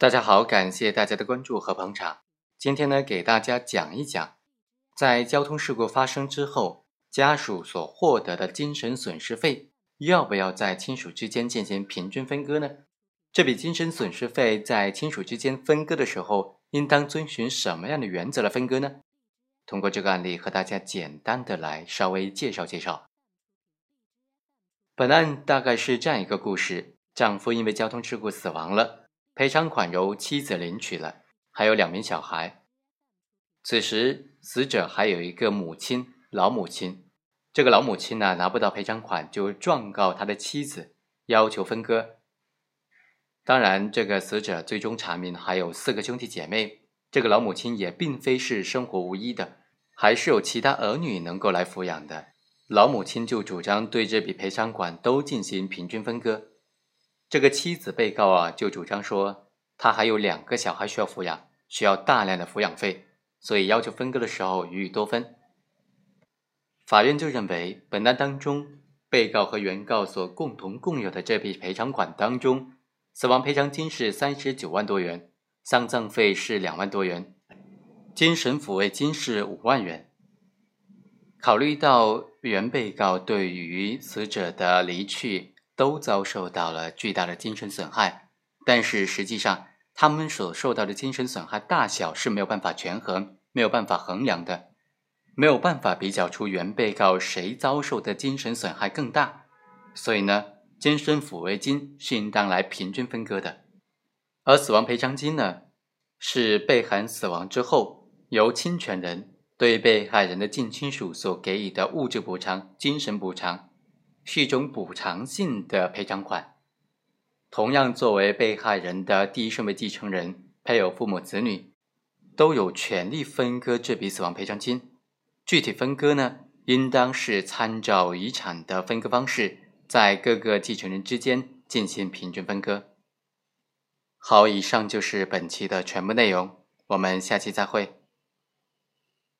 大家好，感谢大家的关注和捧场。今天呢，给大家讲一讲，在交通事故发生之后，家属所获得的精神损失费，要不要在亲属之间进行平均分割呢？这笔精神损失费在亲属之间分割的时候，应当遵循什么样的原则来分割呢？通过这个案例和大家简单的来稍微介绍介绍。本案大概是这样一个故事：丈夫因为交通事故死亡了。赔偿款由妻子领取了，还有两名小孩。此时死者还有一个母亲，老母亲。这个老母亲呢，拿不到赔偿款，就状告他的妻子，要求分割。当然，这个死者最终查明还有四个兄弟姐妹，这个老母亲也并非是生活无依的，还是有其他儿女能够来抚养的。老母亲就主张对这笔赔偿款都进行平均分割。这个妻子被告啊，就主张说，他还有两个小孩需要抚养，需要大量的抚养费，所以要求分割的时候予以多分。法院就认为，本案当中，被告和原告所共同共有的这笔赔偿款当中，死亡赔偿金是三十九万多元，丧葬费是两万多元，精神抚慰金是五万元。考虑到原被告对于死者的离去，都遭受到了巨大的精神损害，但是实际上，他们所受到的精神损害大小是没有办法权衡、没有办法衡量的，没有办法比较出原被告谁遭受的精神损害更大。所以呢，精神抚慰金是应当来平均分割的，而死亡赔偿金呢，是被害死亡之后，由侵权人对被害人的近亲属所给予的物质补偿、精神补偿。是一种补偿性的赔偿款。同样，作为被害人的第一顺位继承人，配偶、父母、子女都有权利分割这笔死亡赔偿金。具体分割呢，应当是参照遗产的分割方式，在各个继承人之间进行平均分割。好，以上就是本期的全部内容，我们下期再会。